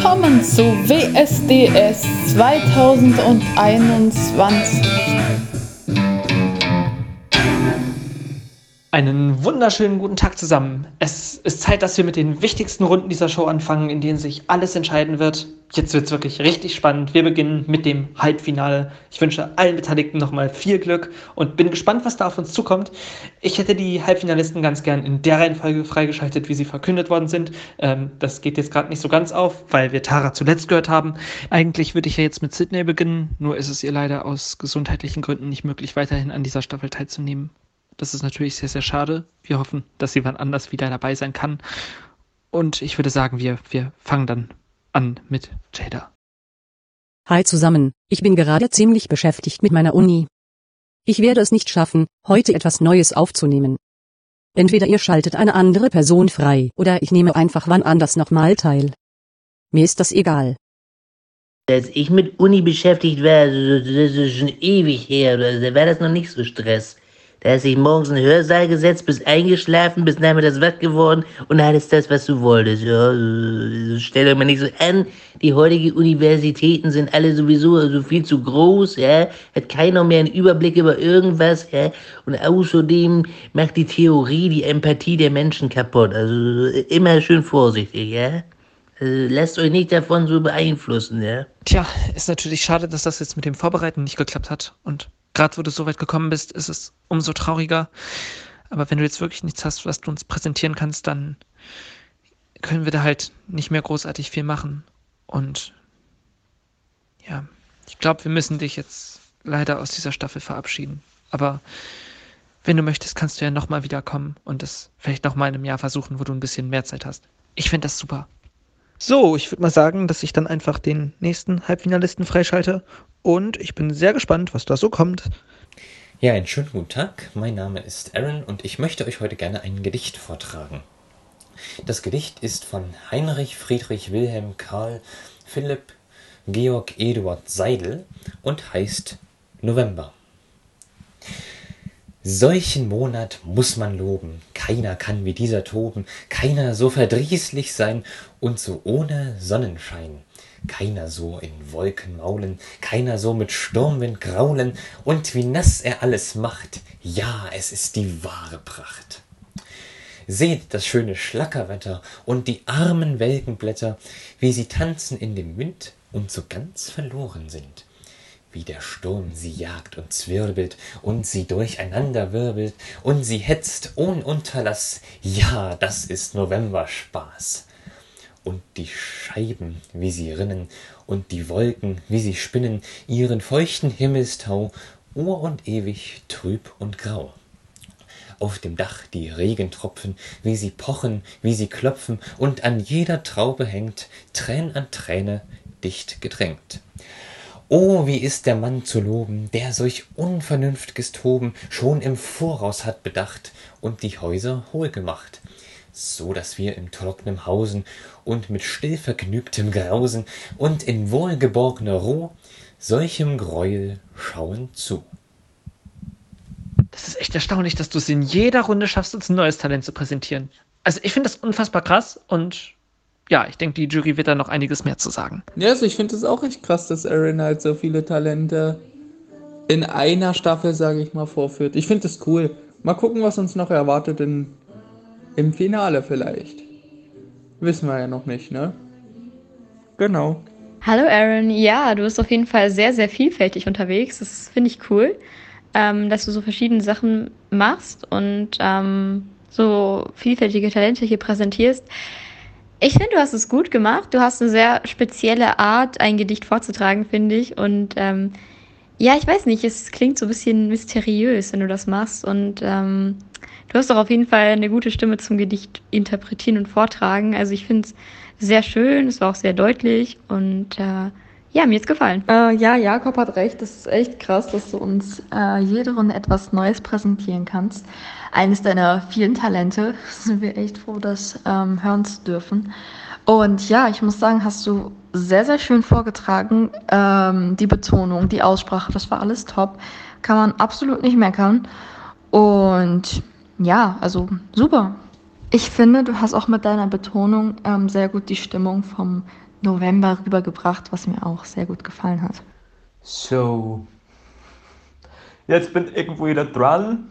Willkommen zu WSDS 2021. Einen wunderschönen guten Tag zusammen. Es ist Zeit, dass wir mit den wichtigsten Runden dieser Show anfangen, in denen sich alles entscheiden wird. Jetzt wird es wirklich richtig spannend. Wir beginnen mit dem Halbfinale. Ich wünsche allen Beteiligten nochmal viel Glück und bin gespannt, was da auf uns zukommt. Ich hätte die Halbfinalisten ganz gern in der Reihenfolge freigeschaltet, wie sie verkündet worden sind. Ähm, das geht jetzt gerade nicht so ganz auf, weil wir Tara zuletzt gehört haben. Eigentlich würde ich ja jetzt mit Sydney beginnen, nur ist es ihr leider aus gesundheitlichen Gründen nicht möglich, weiterhin an dieser Staffel teilzunehmen. Das ist natürlich sehr, sehr schade. Wir hoffen, dass sie wann anders wieder dabei sein kann. Und ich würde sagen, wir, wir fangen dann an mit Jada. Hi zusammen, ich bin gerade ziemlich beschäftigt mit meiner Uni. Ich werde es nicht schaffen, heute etwas Neues aufzunehmen. Entweder ihr schaltet eine andere Person frei oder ich nehme einfach wann anders nochmal teil. Mir ist das egal. Als ich mit Uni beschäftigt war, das ist schon ewig her, da war das noch nicht so Stress. Da hast dich morgens in den Hörsaal gesetzt, bist eingeschlafen, bist nachmittags wach geworden und hattest das, was du wolltest. Ja, stell dir mal nicht so an, die heutigen Universitäten sind alle sowieso so viel zu groß, ja, hat keiner mehr einen Überblick über irgendwas, ja, und außerdem macht die Theorie die Empathie der Menschen kaputt. Also immer schön vorsichtig, ja. Also, lasst euch nicht davon so beeinflussen, ja. Tja, ist natürlich schade, dass das jetzt mit dem Vorbereiten nicht geklappt hat und gerade wo du so weit gekommen bist, ist es umso trauriger. Aber wenn du jetzt wirklich nichts hast, was du uns präsentieren kannst, dann können wir da halt nicht mehr großartig viel machen. Und ja, ich glaube, wir müssen dich jetzt leider aus dieser Staffel verabschieden. Aber wenn du möchtest, kannst du ja nochmal wiederkommen und das vielleicht nochmal in einem Jahr versuchen, wo du ein bisschen mehr Zeit hast. Ich finde das super. So, ich würde mal sagen, dass ich dann einfach den nächsten Halbfinalisten freischalte und ich bin sehr gespannt, was da so kommt. Ja, einen schönen guten Tag. Mein Name ist Aaron und ich möchte euch heute gerne ein Gedicht vortragen. Das Gedicht ist von Heinrich Friedrich Wilhelm Karl Philipp Georg Eduard Seidel und heißt November. Solchen Monat muss man loben, keiner kann wie dieser toben, keiner so verdrießlich sein. Und so ohne Sonnenschein. Keiner so in Wolken maulen, keiner so mit Sturmwind graulen, und wie nass er alles macht, ja, es ist die wahre Pracht. Seht das schöne Schlackerwetter und die armen Welkenblätter, wie sie tanzen in dem Wind und so ganz verloren sind. Wie der Sturm sie jagt und zwirbelt und sie durcheinander wirbelt und sie hetzt ohn Unterlass. Ja, das ist Novemberspaß und die Scheiben, wie sie rinnen, und die Wolken, wie sie spinnen, ihren feuchten Himmelstau, ur und ewig trüb und grau. Auf dem Dach die Regentropfen, wie sie pochen, wie sie klopfen, und an jeder Traube hängt Trän an Träne dicht gedrängt. O, wie ist der Mann zu loben, der solch unvernünftges Toben schon im Voraus hat bedacht und die Häuser hohl gemacht, so dass wir im trocknen hausen und mit stillvergnügtem grausen und in wohlgeborgner ruh solchem greuel schauen zu. Das ist echt erstaunlich dass du es in jeder runde schaffst uns ein neues talent zu präsentieren. Also ich finde das unfassbar krass und ja, ich denke, die Jury wird da noch einiges mehr zu sagen. Ja, also ich finde es auch echt krass, dass Aaron halt so viele Talente in einer Staffel, sage ich mal, vorführt. Ich finde es cool. Mal gucken, was uns noch erwartet in im Finale vielleicht. Wissen wir ja noch nicht, ne? Genau. Hallo Aaron, ja, du bist auf jeden Fall sehr, sehr vielfältig unterwegs. Das finde ich cool, ähm, dass du so verschiedene Sachen machst und ähm, so vielfältige Talente hier präsentierst. Ich finde, du hast es gut gemacht. Du hast eine sehr spezielle Art, ein Gedicht vorzutragen, finde ich. Und ähm, ja, ich weiß nicht, es klingt so ein bisschen mysteriös, wenn du das machst. Und ähm, Du hast doch auf jeden Fall eine gute Stimme zum Gedicht interpretieren und vortragen. Also ich finde es sehr schön, es war auch sehr deutlich und äh, ja, mir hat gefallen. Äh, ja, Jakob hat recht. Das ist echt krass, dass du uns äh, jede Runde etwas Neues präsentieren kannst. Eines deiner vielen Talente. Sind wir echt froh, das ähm, hören zu dürfen. Und ja, ich muss sagen, hast du sehr, sehr schön vorgetragen. Ähm, die Betonung, die Aussprache, das war alles top. Kann man absolut nicht meckern. Und ja, also super. Ich finde, du hast auch mit deiner Betonung ähm, sehr gut die Stimmung vom November rübergebracht, was mir auch sehr gut gefallen hat. So, jetzt bin ich wieder dran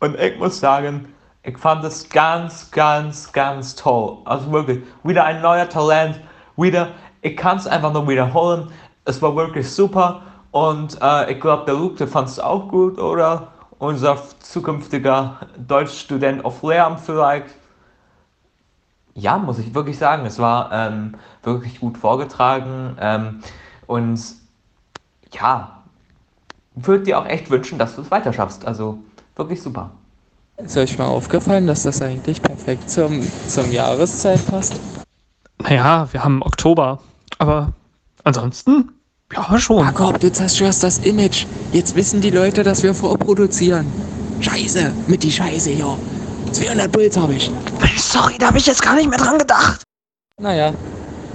und ich muss sagen, ich fand es ganz, ganz, ganz toll. Also wirklich, wieder ein neuer Talent, wieder, ich kann es einfach nur wiederholen. Es war wirklich super und äh, ich glaube, der Luke, der fand es auch gut, oder? Unser zukünftiger Deutschstudent auf Lehramt vielleicht. Ja, muss ich wirklich sagen, es war ähm, wirklich gut vorgetragen ähm, und ja, würde dir auch echt wünschen, dass du es weiter schaffst. Also wirklich super. Ist euch mal aufgefallen, dass das eigentlich perfekt zum, zum Jahreszeit passt? Naja, wir haben Oktober. Aber ansonsten, ja, schon. Jakob, du zerstörst das Image. Jetzt wissen die Leute, dass wir vorproduzieren. Scheiße, mit die Scheiße hier. 200 Puls habe ich. Sorry, da habe ich jetzt gar nicht mehr dran gedacht. Naja,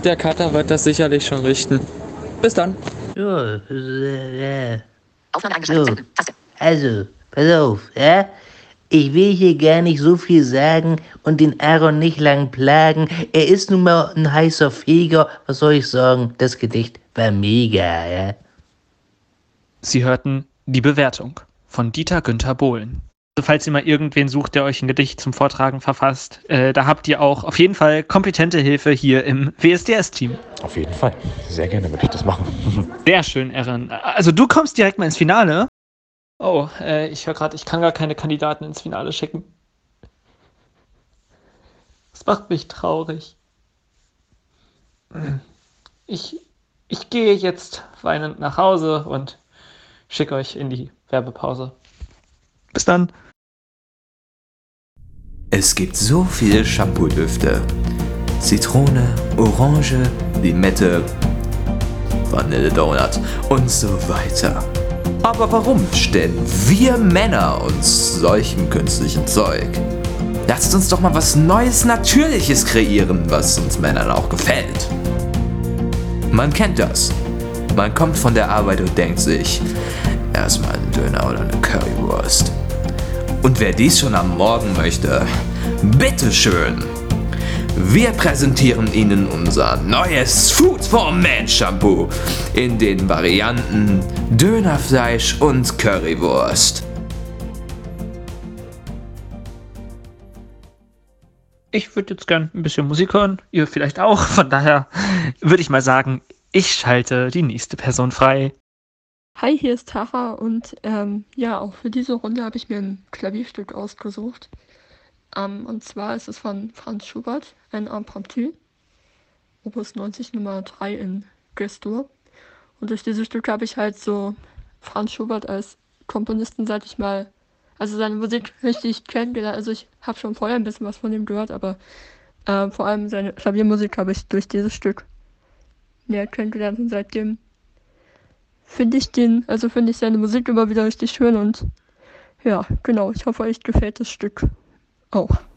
der Cutter wird das sicherlich schon richten. Bis dann. So, äh, so. Also, pass auf, ja? Ich will hier gar nicht so viel sagen und den Aaron nicht lang plagen. Er ist nun mal ein heißer Feger. Was soll ich sagen? Das Gedicht war mega, ja? Sie hörten die Bewertung von Dieter Günther Bohlen. Also falls ihr mal irgendwen sucht, der euch ein Gedicht zum Vortragen verfasst, äh, da habt ihr auch auf jeden Fall kompetente Hilfe hier im WSDS-Team. Auf jeden Fall. Sehr gerne würde ich das machen. Sehr schön, Erin. Also du kommst direkt mal ins Finale. Oh, äh, ich höre gerade, ich kann gar keine Kandidaten ins Finale schicken. Das macht mich traurig. Ich, ich gehe jetzt weinend nach Hause und schicke euch in die Werbepause. Bis dann. Es gibt so viele Shampoo-Düfte. Zitrone, Orange, Limette, Vanille-Donut und so weiter. Aber warum stellen wir Männer uns solchem künstlichen Zeug? Lasst uns doch mal was Neues, Natürliches kreieren, was uns Männern auch gefällt. Man kennt das. Man kommt von der Arbeit und denkt sich, erstmal einen Döner oder eine Currywurst. Und wer dies schon am Morgen möchte, bitteschön. Wir präsentieren Ihnen unser neues Food for Man Shampoo in den Varianten Dönerfleisch und Currywurst. Ich würde jetzt gern ein bisschen Musik hören, ihr vielleicht auch. Von daher würde ich mal sagen, ich schalte die nächste Person frei. Hi, hier ist Tara und ähm, ja, auch für diese Runde habe ich mir ein Klavierstück ausgesucht. Ähm, und zwar ist es von Franz Schubert, ein Impromptu, Opus 90 Nummer 3 in Gestur. Und durch dieses Stück habe ich halt so Franz Schubert als Komponisten, seit ich mal, also seine Musik richtig kennengelernt. Also ich habe schon vorher ein bisschen was von ihm gehört, aber äh, vor allem seine Klaviermusik habe ich durch dieses Stück näher kennengelernt und seitdem finde ich den, also finde ich seine Musik immer wieder richtig schön und ja, genau, ich hoffe, euch gefällt das Stück auch.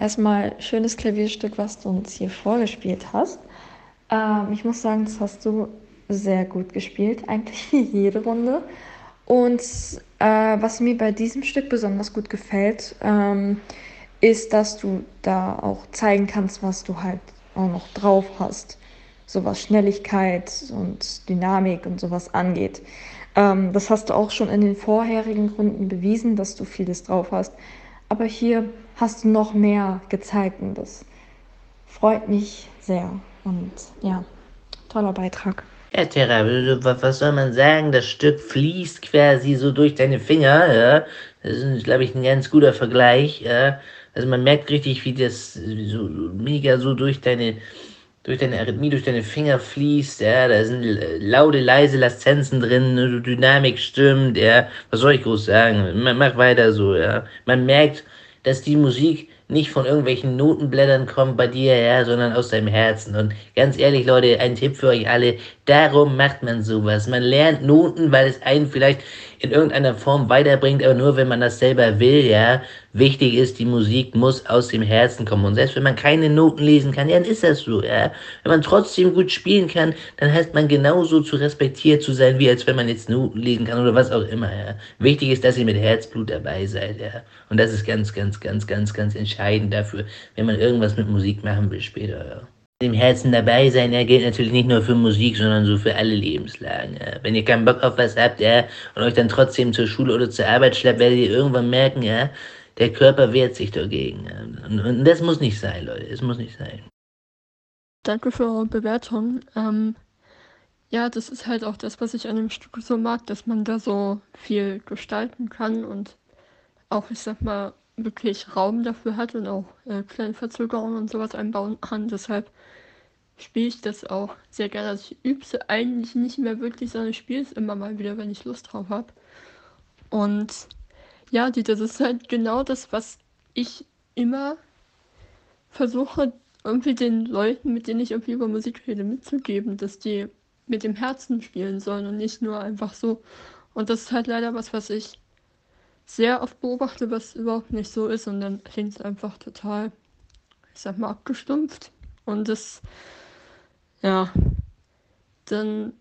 Erstmal schönes Klavierstück, was du uns hier vorgespielt hast. Ähm, ich muss sagen, das hast du sehr gut gespielt, eigentlich jede Runde. Und äh, was mir bei diesem Stück besonders gut gefällt, ähm, ist, dass du da auch zeigen kannst, was du halt auch noch drauf hast. So was Schnelligkeit und Dynamik und sowas angeht. Ähm, das hast du auch schon in den vorherigen Runden bewiesen, dass du vieles drauf hast. Aber hier hast du noch mehr gezeigt und das freut mich sehr. Und ja, toller Beitrag. Ja, Terra, was soll man sagen? Das Stück fließt quasi so durch deine Finger, ja. Das ist, glaube ich, ein ganz guter Vergleich, ja. Also man merkt richtig, wie das so mega so durch deine, durch deine Arrhythmie, durch deine Finger fließt, ja. Da sind laute, leise Laszenzen drin, ne, Dynamik stimmt, ja. Was soll ich groß sagen? Mach weiter so, ja. Man merkt, dass die Musik nicht von irgendwelchen Notenblättern kommt bei dir, ja, sondern aus deinem Herzen. Und ganz ehrlich, Leute, ein Tipp für euch alle, darum macht man sowas. Man lernt Noten, weil es einen vielleicht in irgendeiner Form weiterbringt, aber nur wenn man das selber will, ja. Wichtig ist, die Musik muss aus dem Herzen kommen. Und selbst wenn man keine Noten lesen kann, ja, dann ist das so, ja. Wenn man trotzdem gut spielen kann, dann heißt man genauso zu respektiert zu sein, wie als wenn man jetzt Noten lesen kann oder was auch immer, ja. Wichtig ist, dass ihr mit Herzblut dabei seid, ja. Und das ist ganz, ganz, ganz, ganz, ganz entscheidend dafür, wenn man irgendwas mit Musik machen will später, ja dem Herzen dabei sein, ja, gilt natürlich nicht nur für Musik, sondern so für alle Lebenslagen. Ja. Wenn ihr keinen Bock auf was habt, ja, und euch dann trotzdem zur Schule oder zur Arbeit schleppt, werdet ihr irgendwann merken, ja, der Körper wehrt sich dagegen. Ja. Und, und, das muss nicht sein, Leute, es muss nicht sein. Danke für eure Bewertung. Ähm, ja, das ist halt auch das, was ich an dem Stück so mag, dass man da so viel gestalten kann und auch, ich sag mal, wirklich Raum dafür hat und auch äh, kleine Verzögerungen und sowas einbauen kann. Deshalb spiele ich das auch sehr gerne. Also ich übe es eigentlich nicht mehr wirklich, sondern ich spiele es immer mal wieder, wenn ich Lust drauf habe. Und ja, das ist halt genau das, was ich immer versuche, irgendwie den Leuten, mit denen ich irgendwie über Musik rede, mitzugeben, dass die mit dem Herzen spielen sollen und nicht nur einfach so. Und das ist halt leider was, was ich sehr oft beobachte, was überhaupt nicht so ist und dann klingt es einfach total, ich sag mal, abgestumpft. Und das, ja, dann,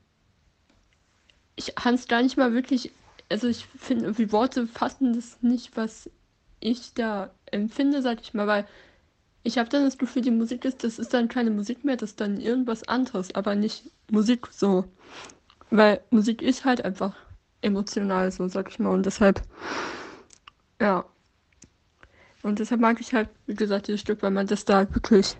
ich kann es gar nicht mal wirklich, also ich finde, irgendwie Worte fassen das nicht, was ich da empfinde, sag ich mal, weil ich habe dann das Gefühl, die Musik ist, das ist dann keine Musik mehr, das ist dann irgendwas anderes, aber nicht Musik so. Weil Musik ist halt einfach emotional, so sag ich mal. Und deshalb ja. Und deshalb mag ich halt, wie gesagt, dieses Stück, weil man das da wirklich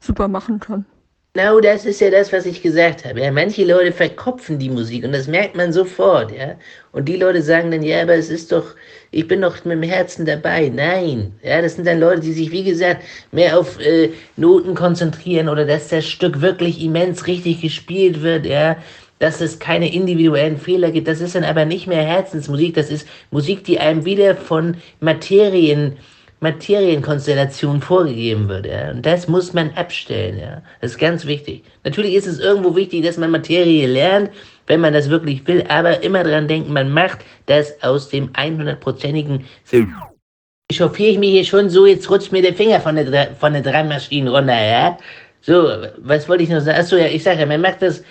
super machen kann. Genau das ist ja das, was ich gesagt habe. Ja, manche Leute verkopfen die Musik und das merkt man sofort, ja. Und die Leute sagen dann, ja, aber es ist doch, ich bin doch mit dem Herzen dabei. Nein, ja, das sind dann Leute, die sich, wie gesagt, mehr auf äh, Noten konzentrieren oder dass das Stück wirklich immens richtig gespielt wird, ja dass es keine individuellen Fehler gibt. Das ist dann aber nicht mehr Herzensmusik, das ist Musik, die einem wieder von Materien, Materienkonstellationen vorgegeben wird. Ja? Und das muss man abstellen. Ja? Das ist ganz wichtig. Natürlich ist es irgendwo wichtig, dass man Materie lernt, wenn man das wirklich will, aber immer dran denken, man macht das aus dem 100%igen Film. Chauffiere ich mich hier schon so, jetzt rutscht mir der Finger von der, von der Drei-Maschinen runter, ja? So, was wollte ich noch sagen? Achso, ja, ich sage ja, man macht das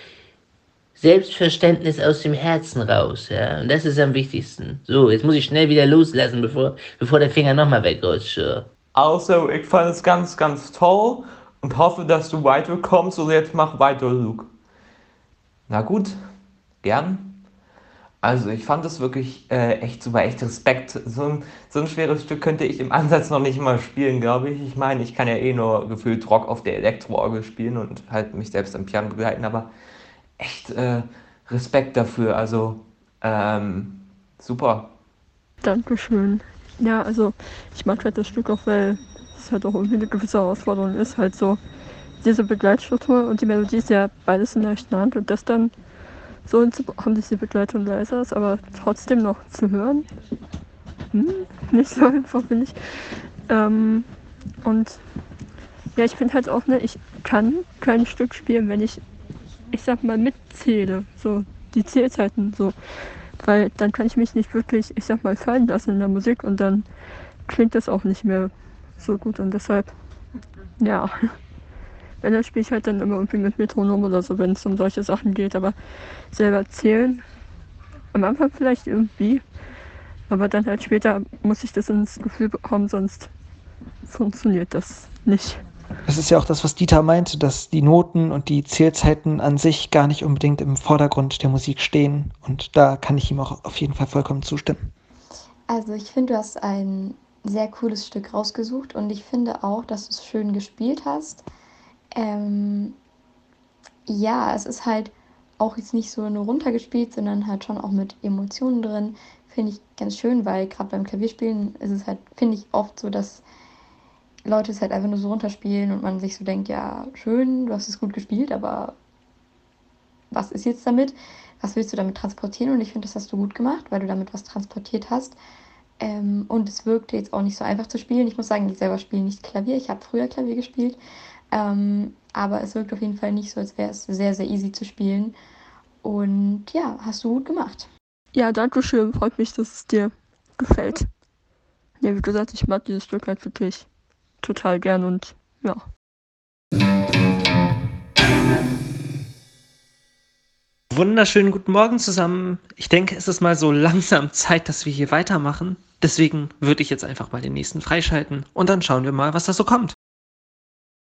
Selbstverständnis aus dem Herzen raus, ja. Und das ist am wichtigsten. So, jetzt muss ich schnell wieder loslassen, bevor, bevor der Finger nochmal wegrutscht. Also, ich fand es ganz, ganz toll und hoffe, dass du weiterkommst. Und jetzt mach weiter, Luke. Na gut, gern. Also, ich fand es wirklich äh, echt super, echt Respekt. So ein, so ein schweres Stück könnte ich im Ansatz noch nicht mal spielen, glaube ich. Ich meine, ich kann ja eh nur gefühlt Rock auf der Elektroorgel spielen und halt mich selbst am Piano begleiten, aber echt äh, Respekt dafür. Also ähm, super. Dankeschön. Ja, also ich mag halt das Stück auch, weil es halt auch irgendwie eine gewisse Herausforderung ist, halt so diese Begleitstruktur und die Melodie ist ja beides in der rechten Hand und das dann so hinzubekommen, dass die Begleitung leiser ist, aber trotzdem noch zu hören. Hm, nicht so einfach, finde ich. Ähm, und ja, ich finde halt auch, ne, ich kann kein Stück spielen, wenn ich ich sag mal, mitzähle, so die Zählzeiten so. Weil dann kann ich mich nicht wirklich, ich sag mal, fallen lassen in der Musik und dann klingt das auch nicht mehr so gut und deshalb, ja. Wenn, dann spiele ich halt dann immer irgendwie mit Metronom oder so, wenn es um solche Sachen geht. Aber selber zählen, am Anfang vielleicht irgendwie, aber dann halt später muss ich das ins Gefühl bekommen, sonst funktioniert das nicht. Das ist ja auch das, was Dieter meinte, dass die Noten und die Zählzeiten an sich gar nicht unbedingt im Vordergrund der Musik stehen. Und da kann ich ihm auch auf jeden Fall vollkommen zustimmen. Also ich finde, du hast ein sehr cooles Stück rausgesucht und ich finde auch, dass du es schön gespielt hast. Ähm, ja, es ist halt auch jetzt nicht so nur runtergespielt, sondern halt schon auch mit Emotionen drin. Finde ich ganz schön, weil gerade beim Klavierspielen ist es halt, finde ich, oft so, dass Leute es halt einfach nur so runterspielen und man sich so denkt, ja, schön, du hast es gut gespielt, aber was ist jetzt damit? Was willst du damit transportieren? Und ich finde, das hast du gut gemacht, weil du damit was transportiert hast. Ähm, und es wirkte jetzt auch nicht so einfach zu spielen. Ich muss sagen, ich selber spiele nicht Klavier. Ich habe früher Klavier gespielt. Ähm, aber es wirkt auf jeden Fall nicht so, als wäre es sehr, sehr easy zu spielen. Und ja, hast du gut gemacht. Ja, danke schön. Freut mich, dass es dir gefällt. Ja, wie gesagt, ich mag dieses Stück halt wirklich total gern und ja. Wunderschönen guten Morgen zusammen. Ich denke, es ist mal so langsam Zeit, dass wir hier weitermachen. Deswegen würde ich jetzt einfach mal den nächsten freischalten und dann schauen wir mal, was da so kommt.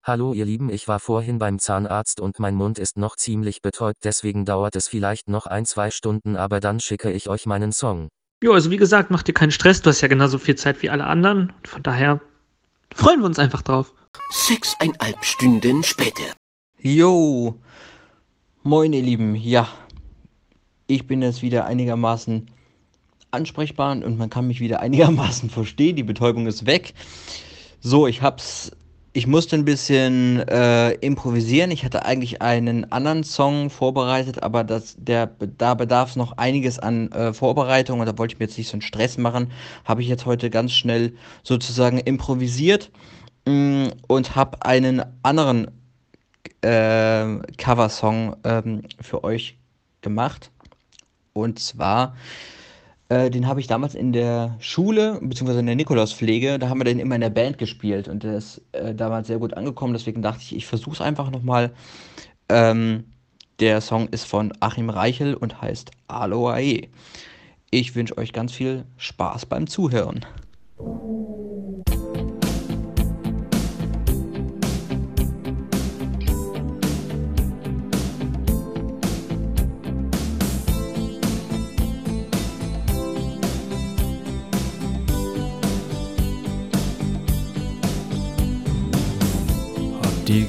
Hallo ihr Lieben, ich war vorhin beim Zahnarzt und mein Mund ist noch ziemlich betäubt, deswegen dauert es vielleicht noch ein, zwei Stunden, aber dann schicke ich euch meinen Song. Jo, also wie gesagt, mach dir keinen Stress, du hast ja genauso viel Zeit wie alle anderen. Von daher freuen wir uns einfach drauf. Sechseinhalb Stunden später. Jo, moin ihr Lieben, ja, ich bin jetzt wieder einigermaßen ansprechbar und man kann mich wieder einigermaßen verstehen. Die Betäubung ist weg. So, ich hab's ich musste ein bisschen äh, improvisieren. Ich hatte eigentlich einen anderen Song vorbereitet, aber das, der, da bedarf es noch einiges an äh, Vorbereitung und da wollte ich mir jetzt nicht so einen Stress machen. Habe ich jetzt heute ganz schnell sozusagen improvisiert mh, mm, und habe einen anderen äh, Coversong ähm, für euch gemacht. Und zwar äh, den habe ich damals in der Schule, beziehungsweise in der Nikolauspflege, da haben wir den immer in der Band gespielt und der ist äh, damals sehr gut angekommen, deswegen dachte ich, ich versuche es einfach nochmal. Ähm, der Song ist von Achim Reichel und heißt Aloae. Ich wünsche euch ganz viel Spaß beim Zuhören.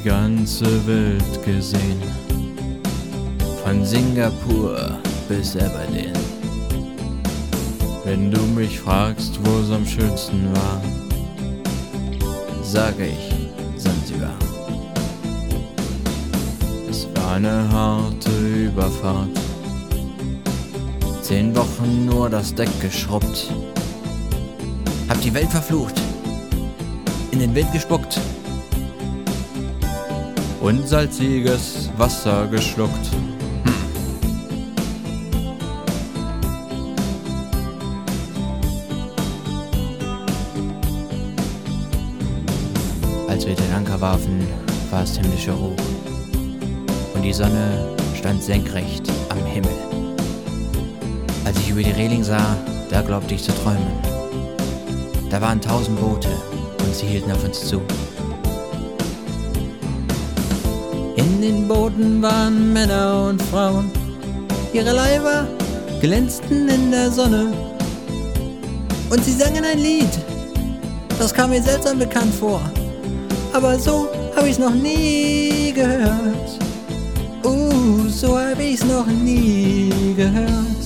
Ganze Welt gesehen. Von Singapur bis Aberdeen. Wenn du mich fragst, wo es am schönsten war, sage ich Zanzibar. Es war eine harte Überfahrt. Zehn Wochen nur das Deck geschrubbt. Hab die Welt verflucht. In den Wind gespuckt und salziges Wasser geschluckt. Hm. Als wir den Anker warfen, war es himmlischer Ruhe und die Sonne stand senkrecht am Himmel. Als ich über die Reling sah, da glaubte ich zu träumen. Da waren tausend Boote und sie hielten auf uns zu. In den Booten waren Männer und Frauen. Ihre Leiber glänzten in der Sonne. Und sie sangen ein Lied. Das kam mir seltsam bekannt vor. Aber so habe ich es noch nie gehört. Uh, so habe ich es noch nie gehört.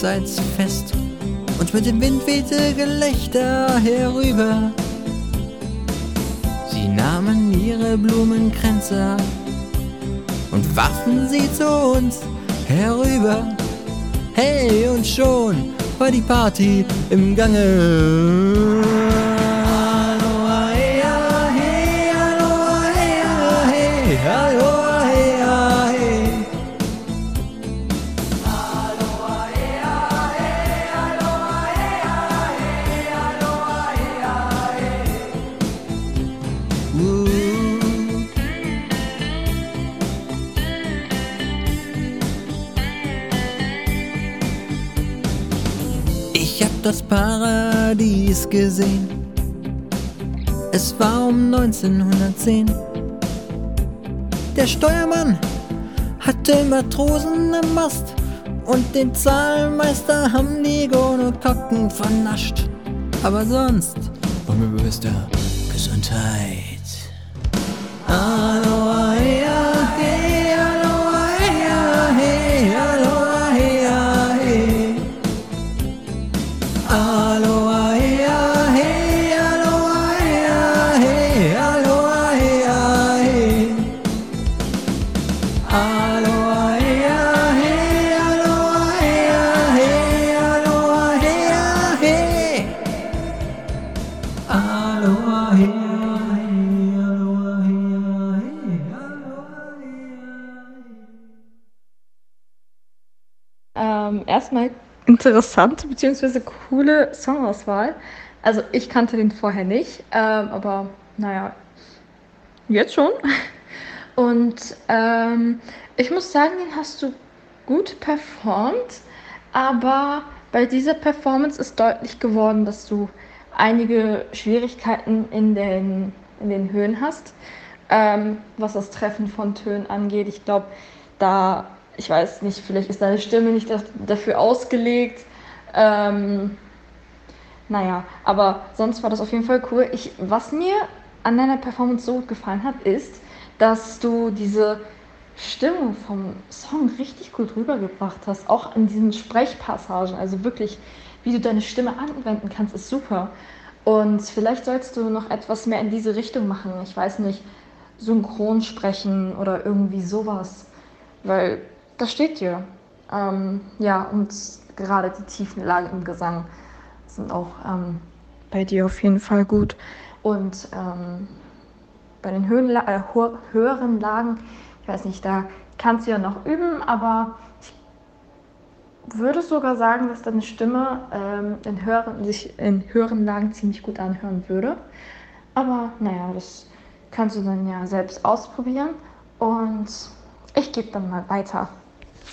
Längsseits fest und mit dem Wind wehte Gelächter herüber. Sie nahmen ihre Blumenkränze und warfen sie zu uns herüber, Hey, und schon war die Party im Gange. Das Paradies gesehen. Es war um 1910. Der Steuermann hatte Matrosen am Mast und den Zahlmeister haben die Gonokokken vernascht. Aber sonst war mir bewusst der Gesundheit. Aloha, Aloha, hey, ah, hey, aloha, hey, ah, hey, aloha, hey, ah, hey. Aloha, hey, ah, hey, aloha, hey, ah, hey, Ähm, erstmal interessante bzw. coole Songauswahl. Also ich kannte den vorher nicht, ähm, aber naja, jetzt schon. Und ähm, ich muss sagen, den hast du gut performt, aber bei dieser Performance ist deutlich geworden, dass du einige Schwierigkeiten in den, in den Höhen hast, ähm, was das Treffen von Tönen angeht. Ich glaube, da, ich weiß nicht, vielleicht ist deine Stimme nicht dafür ausgelegt. Ähm, naja, aber sonst war das auf jeden Fall cool. Ich, was mir an deiner Performance so gut gefallen hat, ist, dass du diese Stimmung vom Song richtig gut rübergebracht hast, auch in diesen Sprechpassagen. Also wirklich, wie du deine Stimme anwenden kannst, ist super. Und vielleicht sollst du noch etwas mehr in diese Richtung machen. Ich weiß nicht, synchron sprechen oder irgendwie sowas. Weil das steht dir. Ähm, ja, und gerade die tiefen Lagen im Gesang sind auch ähm, bei dir auf jeden Fall gut. Und ähm, bei den Höhenla äh, höheren Lagen, ich weiß nicht, da kannst du ja noch üben, aber ich würde sogar sagen, dass deine Stimme ähm, in höheren, sich in höheren Lagen ziemlich gut anhören würde. Aber naja, das kannst du dann ja selbst ausprobieren. Und ich gebe dann mal weiter.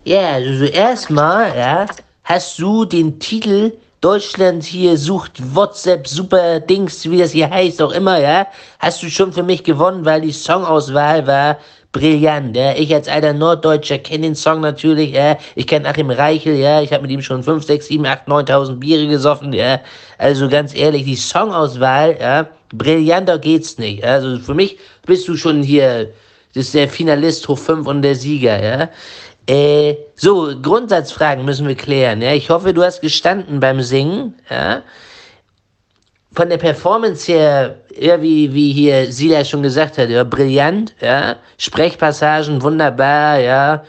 Ja, also erstmal, ja, hast du den Titel Deutschland hier sucht WhatsApp Super Dings, wie das hier heißt, auch immer, ja, hast du schon für mich gewonnen, weil die Songauswahl war brillant, ja. Ich als alter Norddeutscher kenne den Song natürlich, ja. Ich kenne Achim Reichel, ja. Ich habe mit ihm schon 5, 6, 7, 8, 9.000 Biere gesoffen, ja. Also ganz ehrlich, die Songauswahl, ja, brillanter geht's nicht. Also für mich bist du schon hier, das ist der Finalist hoch 5 und der Sieger, ja. Äh, so, Grundsatzfragen müssen wir klären. Ja? Ich hoffe, du hast gestanden beim Singen. Ja? Von der Performance her, ja, wie, wie hier Sila schon gesagt hat, ja, brillant, ja. Sprechpassagen wunderbar, ja.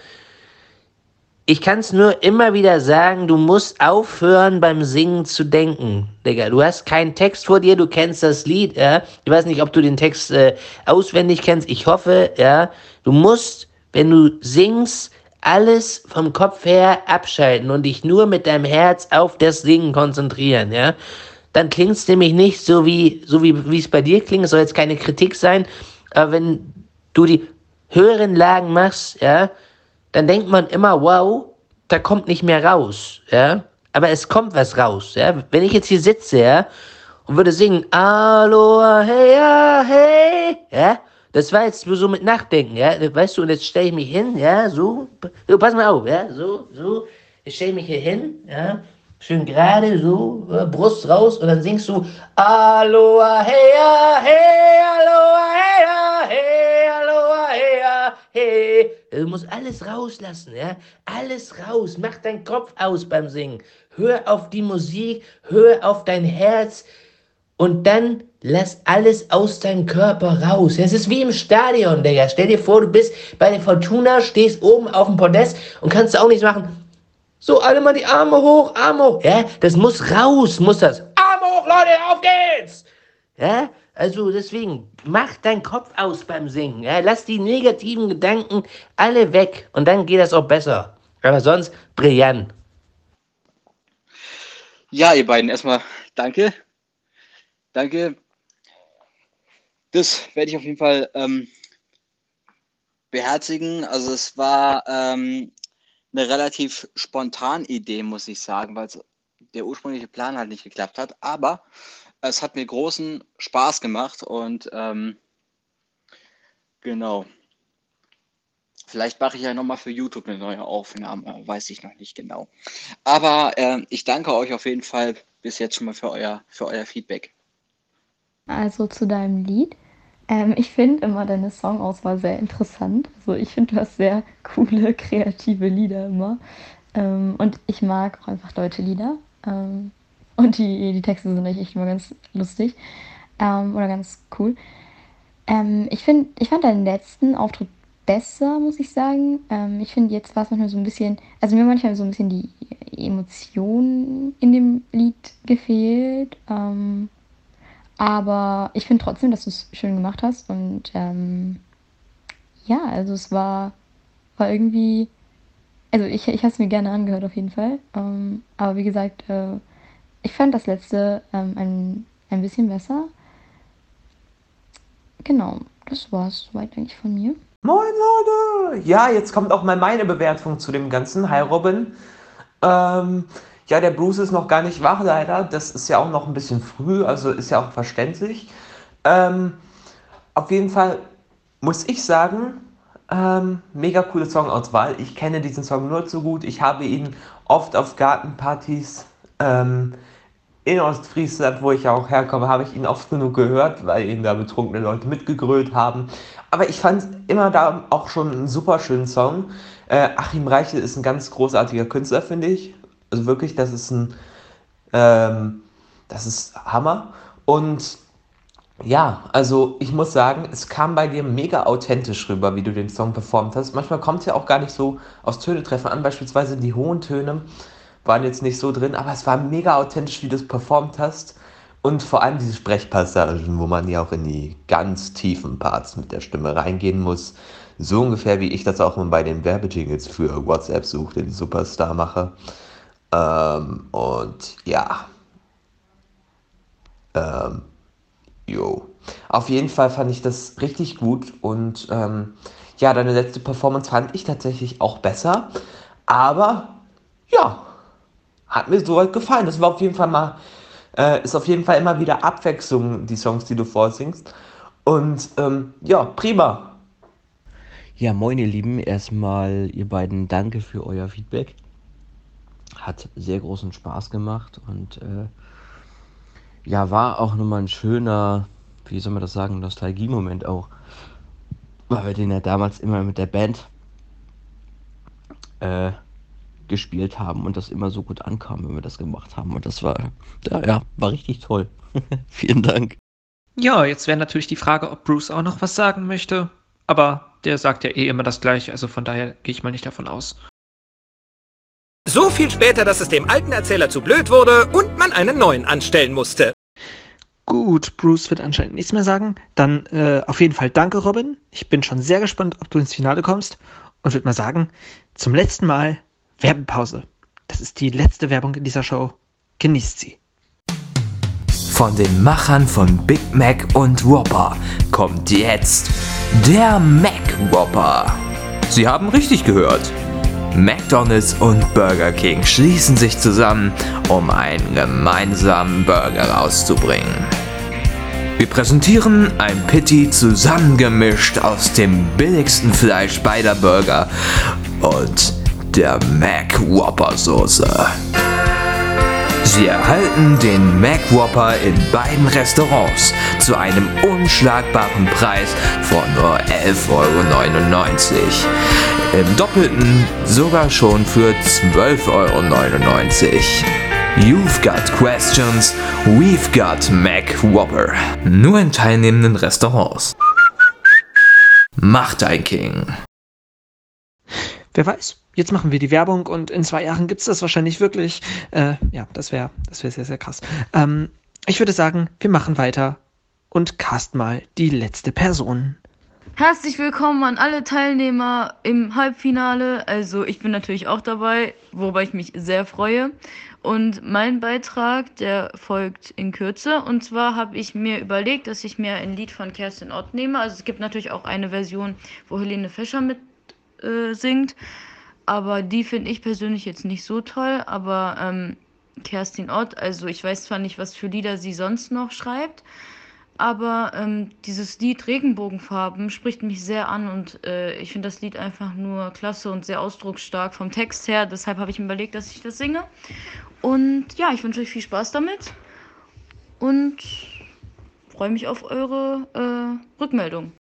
Ich kann es nur immer wieder sagen, du musst aufhören beim Singen zu denken, Digga. Du hast keinen Text vor dir, du kennst das Lied, ja. Ich weiß nicht, ob du den Text äh, auswendig kennst. Ich hoffe, ja. Du musst, wenn du singst, alles vom Kopf her abschalten und dich nur mit deinem Herz auf das Singen konzentrieren, ja. Dann klingt es nämlich nicht so wie, so wie, es bei dir klingt. Es soll jetzt keine Kritik sein, aber wenn du die höheren Lagen machst, ja, dann denkt man immer, wow, da kommt nicht mehr raus, ja. Aber es kommt was raus, ja. Wenn ich jetzt hier sitze, ja, und würde singen, Aloha, hey, ja, hey, ja, das war jetzt so mit Nachdenken, ja. Weißt du, und jetzt stelle ich mich hin, ja, so. so. Pass mal auf, ja, so, so. Ich stelle mich hier hin, ja. Schön gerade, so, äh, Brust raus, und dann singst du Aloha, hey, ja, hey, Aloha, hey, ja, hey, Aloha, hey, ja, hey. Du musst alles rauslassen, ja. Alles raus. Mach deinen Kopf aus beim Singen. Hör auf die Musik, hör auf dein Herz. Und dann lass alles aus deinem Körper raus. Es ist wie im Stadion, Digga. Stell dir vor, du bist bei der Fortuna, stehst oben auf dem Podest und kannst auch nichts machen. So, alle mal die Arme hoch, Arme hoch. Ja, das muss raus, muss das. Arme hoch, Leute, auf geht's! Ja, also deswegen, mach deinen Kopf aus beim Singen. Ja, lass die negativen Gedanken alle weg und dann geht das auch besser. Aber sonst brillant. Ja, ihr beiden, erstmal danke. Danke. Das werde ich auf jeden Fall ähm, beherzigen. Also es war ähm, eine relativ spontane Idee, muss ich sagen, weil der ursprüngliche Plan halt nicht geklappt hat. Aber es hat mir großen Spaß gemacht und ähm, genau. Vielleicht mache ich ja nochmal für YouTube eine neue Aufnahme, weiß ich noch nicht genau. Aber äh, ich danke euch auf jeden Fall bis jetzt schon mal für euer, für euer Feedback. Also zu deinem Lied. Ähm, ich finde immer deine Songauswahl sehr interessant. Also ich finde, du hast sehr coole, kreative Lieder immer. Ähm, und ich mag auch einfach deutsche Lieder. Ähm, und die, die Texte sind echt immer ganz lustig. Ähm, oder ganz cool. Ähm, ich, find, ich fand deinen letzten Auftritt besser, muss ich sagen. Ähm, ich finde, jetzt war es manchmal so ein bisschen, also mir manchmal so ein bisschen die Emotion in dem Lied gefehlt. Ähm, aber ich finde trotzdem, dass du es schön gemacht hast. Und ähm, ja, also es war, war irgendwie, also ich, ich habe es mir gerne angehört auf jeden Fall. Ähm, aber wie gesagt, äh, ich fand das letzte ähm, ein, ein bisschen besser. Genau, das war es soweit eigentlich von mir. Moin Leute! Ja, jetzt kommt auch mal meine Bewertung zu dem Ganzen. Hi Robin. Ähm, ja, der Bruce ist noch gar nicht wach, leider. Das ist ja auch noch ein bisschen früh, also ist ja auch verständlich. Ähm, auf jeden Fall muss ich sagen, ähm, mega coole Songauswahl. Ich kenne diesen Song nur zu gut. Ich habe ihn oft auf Gartenpartys ähm, in Ostfriesland, wo ich auch herkomme, habe ich ihn oft genug gehört, weil ihn da betrunkene Leute mitgegrölt haben. Aber ich fand immer da auch schon einen super schönen Song. Äh, Achim Reichel ist ein ganz großartiger Künstler, finde ich. Also wirklich, das ist ein, ähm, das ist Hammer. Und ja, also ich muss sagen, es kam bei dir mega authentisch rüber, wie du den Song performt hast. Manchmal kommt es ja auch gar nicht so aus Tönetreffen an, beispielsweise die hohen Töne waren jetzt nicht so drin, aber es war mega authentisch, wie du es performt hast. Und vor allem diese Sprechpassagen, wo man ja auch in die ganz tiefen Parts mit der Stimme reingehen muss. So ungefähr wie ich das auch mal bei den Werbejingles für WhatsApp suche, den Superstar mache. Ähm, und ja. Ähm, jo. Auf jeden Fall fand ich das richtig gut und ähm, ja, deine letzte Performance fand ich tatsächlich auch besser. Aber ja, hat mir soweit gefallen. Das war auf jeden Fall mal, äh, ist auf jeden Fall immer wieder Abwechslung, die Songs, die du vorsingst. Und ähm, ja, prima. Ja, moin ihr Lieben. Erstmal ihr beiden danke für euer Feedback. Hat sehr großen Spaß gemacht und äh, ja, war auch nochmal ein schöner, wie soll man das sagen, Nostalgie-Moment auch. Weil wir den ja damals immer mit der Band äh, gespielt haben und das immer so gut ankam, wenn wir das gemacht haben. Und das war, ja, ja war richtig toll. Vielen Dank. Ja, jetzt wäre natürlich die Frage, ob Bruce auch noch was sagen möchte. Aber der sagt ja eh immer das Gleiche, also von daher gehe ich mal nicht davon aus. So viel später, dass es dem alten Erzähler zu blöd wurde und man einen neuen anstellen musste. Gut, Bruce wird anscheinend nichts mehr sagen. Dann äh, auf jeden Fall danke, Robin. Ich bin schon sehr gespannt, ob du ins Finale kommst. Und würde mal sagen, zum letzten Mal Werbepause. Das ist die letzte Werbung in dieser Show. Genießt sie. Von den Machern von Big Mac und Whopper kommt jetzt der Mac Whopper. Sie haben richtig gehört. McDonald's und Burger King schließen sich zusammen, um einen gemeinsamen Burger rauszubringen. Wir präsentieren ein Pitty zusammengemischt aus dem billigsten Fleisch beider Burger und der Mac Whopper Soße. Sie erhalten den Mac Whopper in beiden Restaurants zu einem unschlagbaren Preis von nur 11,99 Euro. Im Doppelten sogar schon für 12,99 Euro. You've got questions, we've got Mac Whopper. Nur in teilnehmenden Restaurants. Macht ein King. Wer weiß, jetzt machen wir die Werbung und in zwei Jahren gibt's das wahrscheinlich wirklich. Äh, ja, das wäre das wär sehr, sehr krass. Ähm, ich würde sagen, wir machen weiter und cast mal die letzte Person. Herzlich willkommen an alle Teilnehmer im Halbfinale. Also ich bin natürlich auch dabei, wobei ich mich sehr freue. Und mein Beitrag, der folgt in Kürze. Und zwar habe ich mir überlegt, dass ich mir ein Lied von Kerstin Ott nehme. Also es gibt natürlich auch eine Version, wo Helene Fischer mit äh, singt. Aber die finde ich persönlich jetzt nicht so toll. Aber ähm, Kerstin Ott, also ich weiß zwar nicht, was für Lieder sie sonst noch schreibt. Aber ähm, dieses Lied Regenbogenfarben spricht mich sehr an und äh, ich finde das Lied einfach nur klasse und sehr ausdrucksstark vom Text her. Deshalb habe ich mir überlegt, dass ich das singe. Und ja, ich wünsche euch viel Spaß damit und freue mich auf eure äh, Rückmeldung.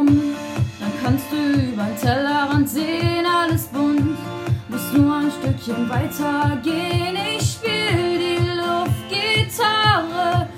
Um, dann kannst du übern Tellerrand sehen, alles bunt. Musst nur ein Stückchen weiter gehen. Ich spiel die Luftgitarre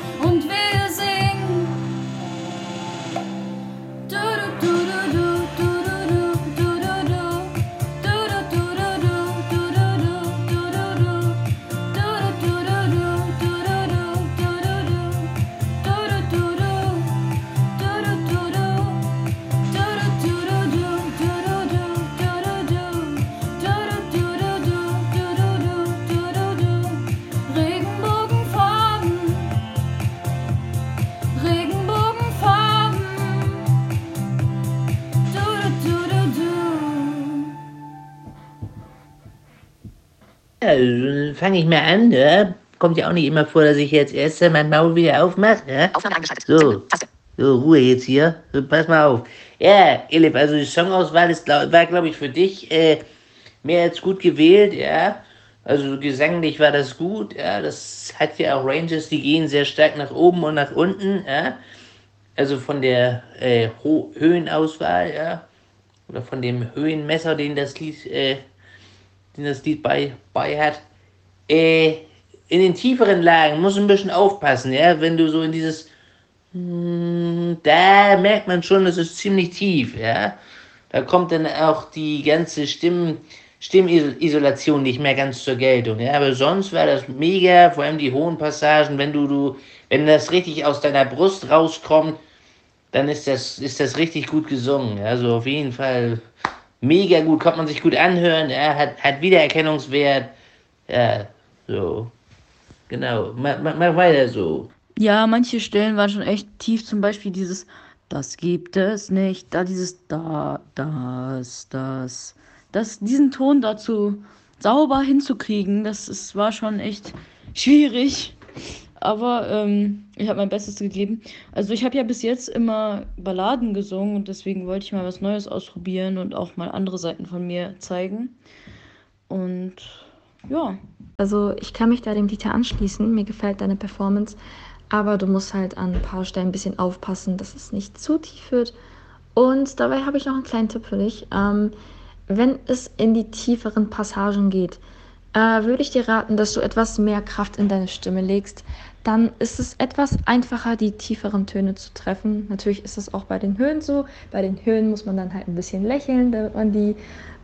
Ja, fange ich mal an, ne? Kommt ja auch nicht immer vor, dass ich jetzt erst mein Maul wieder aufmache, ne? Aufnahme eingeschaltet. So. So, Ruhe jetzt hier. So, pass mal auf. Ja, Elif, also die Songauswahl ist, war, glaube ich, für dich äh, mehr als gut gewählt, ja. Also gesanglich war das gut, ja. Das hat ja auch Ranges, die gehen sehr stark nach oben und nach unten, ja. also von der äh, Höhenauswahl, ja, oder von dem Höhenmesser, den das Lied, äh, den das Lied bei, bei hat. Äh, in den tieferen Lagen muss ein bisschen aufpassen, ja, wenn du so in dieses, mm, da merkt man schon, es ist ziemlich tief, ja. Da kommt dann auch die ganze Stimm, Stimmisolation nicht mehr ganz zur Geltung, ja. Aber sonst war das mega, vor allem die hohen Passagen, wenn du, du, wenn das richtig aus deiner Brust rauskommt, dann ist das, ist das richtig gut gesungen. Also auf jeden Fall mega gut, kommt man sich gut anhören, ja, hat, hat Wiedererkennungswert. Ja, so. Genau, mach, mach, mach weiter so. Ja, manche Stellen waren schon echt tief, zum Beispiel dieses Das gibt es nicht, da dieses Da, das, das. das diesen Ton dazu sauber hinzukriegen, das ist, war schon echt schwierig. Aber ähm, ich habe mein Bestes gegeben. Also ich habe ja bis jetzt immer Balladen gesungen und deswegen wollte ich mal was Neues ausprobieren und auch mal andere Seiten von mir zeigen. Und ja. Also ich kann mich da dem Dieter anschließen. Mir gefällt deine Performance. Aber du musst halt an ein paar Stellen ein bisschen aufpassen, dass es nicht zu tief wird. Und dabei habe ich noch einen kleinen Tipp für dich. Ähm, wenn es in die tieferen Passagen geht, äh, würde ich dir raten, dass du etwas mehr Kraft in deine Stimme legst. Dann ist es etwas einfacher, die tieferen Töne zu treffen. Natürlich ist es auch bei den Höhen so. Bei den Höhen muss man dann halt ein bisschen lächeln, damit man die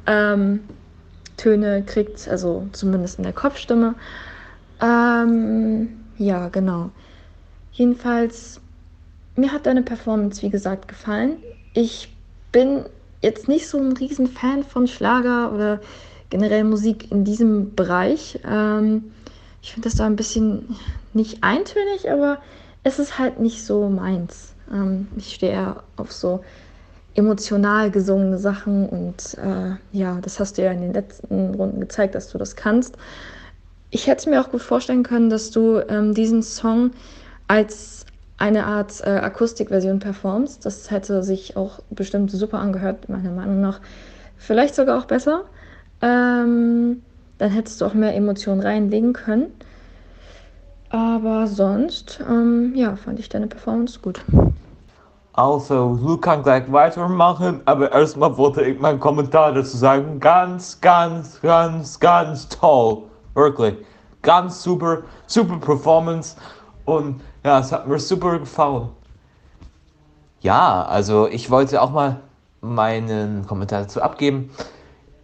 ähm, Töne kriegt, also zumindest in der Kopfstimme. Ähm, ja, genau. Jedenfalls, mir hat deine Performance, wie gesagt, gefallen. Ich bin jetzt nicht so ein riesen Fan von Schlager oder generell Musik in diesem Bereich. Ähm, ich finde das da ein bisschen nicht eintönig, aber es ist halt nicht so meins. Ähm, ich stehe eher auf so emotional gesungene Sachen und äh, ja, das hast du ja in den letzten Runden gezeigt, dass du das kannst. Ich hätte mir auch gut vorstellen können, dass du ähm, diesen Song als eine Art äh, Akustikversion performst. Das hätte sich auch bestimmt super angehört, meiner Meinung nach. Vielleicht sogar auch besser. Ähm, dann hättest du auch mehr Emotionen reinlegen können. Aber sonst, ähm, ja, fand ich deine Performance gut. Also, Lu kann gleich weitermachen, aber erstmal wollte ich meinen Kommentar dazu sagen. Ganz, ganz, ganz, ganz toll. Wirklich. Ganz super, super Performance. Und ja, es hat mir super gefallen. Ja, also ich wollte auch mal meinen Kommentar dazu abgeben.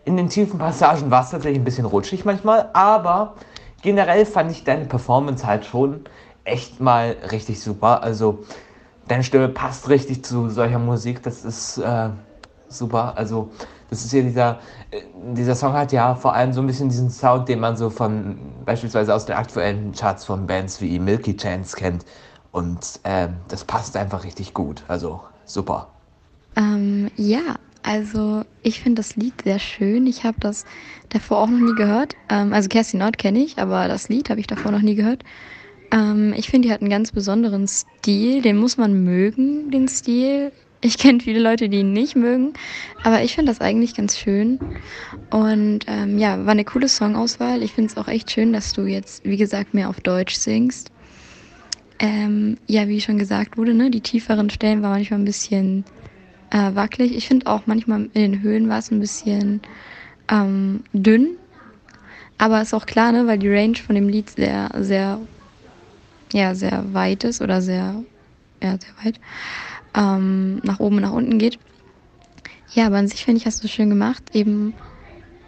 In den tiefen Passagen war es tatsächlich ein bisschen rutschig manchmal, aber generell fand ich deine Performance halt schon echt mal richtig super. Also deine Stimme passt richtig zu solcher Musik, das ist äh, super. Also das ist ja dieser, äh, dieser Song hat ja vor allem so ein bisschen diesen Sound, den man so von beispielsweise aus den aktuellen Charts von Bands wie Milky Chance kennt. Und äh, das passt einfach richtig gut. Also super. Ähm, ja, also ich finde das Lied sehr schön. Ich habe das davor auch noch nie gehört. Ähm, also Kerstin Nord kenne ich, aber das Lied habe ich davor noch nie gehört. Ähm, ich finde, die hat einen ganz besonderen Stil. Den muss man mögen, den Stil. Ich kenne viele Leute, die ihn nicht mögen, aber ich finde das eigentlich ganz schön. Und ähm, ja, war eine coole Songauswahl. Ich finde es auch echt schön, dass du jetzt, wie gesagt, mehr auf Deutsch singst. Ähm, ja, wie schon gesagt wurde, ne, die tieferen Stellen waren manchmal ein bisschen äh, wackelig. Ich finde auch manchmal in den Höhen war es ein bisschen ähm, dünn. Aber ist auch klar, ne, weil die Range von dem Lied sehr, sehr, ja, sehr weit ist oder sehr, ja, sehr weit ähm, nach oben und nach unten geht. Ja, aber an sich finde ich, hast du schön gemacht, eben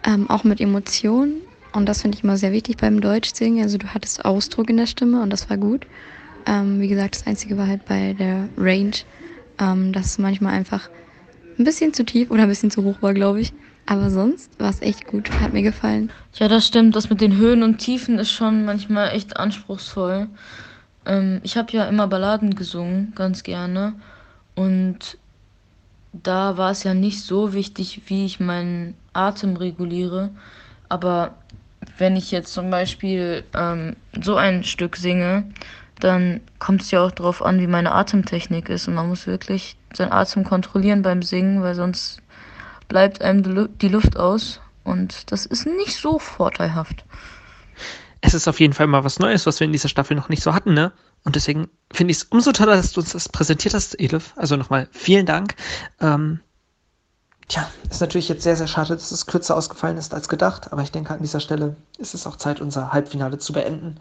ähm, auch mit Emotionen. Und das finde ich immer sehr wichtig beim Deutschsingen. Also du hattest Ausdruck in der Stimme und das war gut. Ähm, wie gesagt, das Einzige war halt bei der Range, ähm, dass es manchmal einfach ein bisschen zu tief oder ein bisschen zu hoch war, glaube ich. Aber sonst war es echt gut, hat mir gefallen. Ja, das stimmt. Das mit den Höhen und Tiefen ist schon manchmal echt anspruchsvoll. Ähm, ich habe ja immer Balladen gesungen, ganz gerne. Und da war es ja nicht so wichtig, wie ich meinen Atem reguliere. Aber wenn ich jetzt zum Beispiel ähm, so ein Stück singe, dann kommt es ja auch darauf an, wie meine Atemtechnik ist. Und man muss wirklich seinen Atem kontrollieren beim Singen, weil sonst bleibt einem die Luft aus. Und das ist nicht so vorteilhaft. Es ist auf jeden Fall mal was Neues, was wir in dieser Staffel noch nicht so hatten, ne? Und deswegen finde ich es umso toller, dass du uns das präsentiert hast, Elif. Also nochmal vielen Dank. Ähm, Tja, ist natürlich jetzt sehr, sehr schade, dass es kürzer ausgefallen ist als gedacht, aber ich denke, an dieser Stelle ist es auch Zeit, unser Halbfinale zu beenden.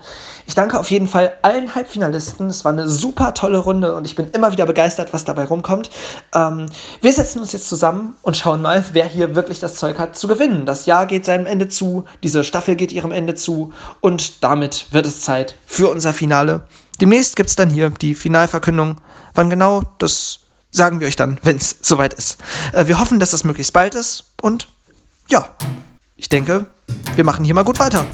Ich danke auf jeden Fall allen Halbfinalisten. Es war eine super tolle Runde und ich bin immer wieder begeistert, was dabei rumkommt. Ähm, wir setzen uns jetzt zusammen und schauen mal, wer hier wirklich das Zeug hat zu gewinnen. Das Jahr geht seinem Ende zu, diese Staffel geht ihrem Ende zu und damit wird es Zeit für unser Finale. Demnächst gibt es dann hier die Finalverkündung. Wann genau, das sagen wir euch dann, wenn es soweit ist. Äh, wir hoffen, dass das möglichst bald ist und ja, ich denke, wir machen hier mal gut weiter.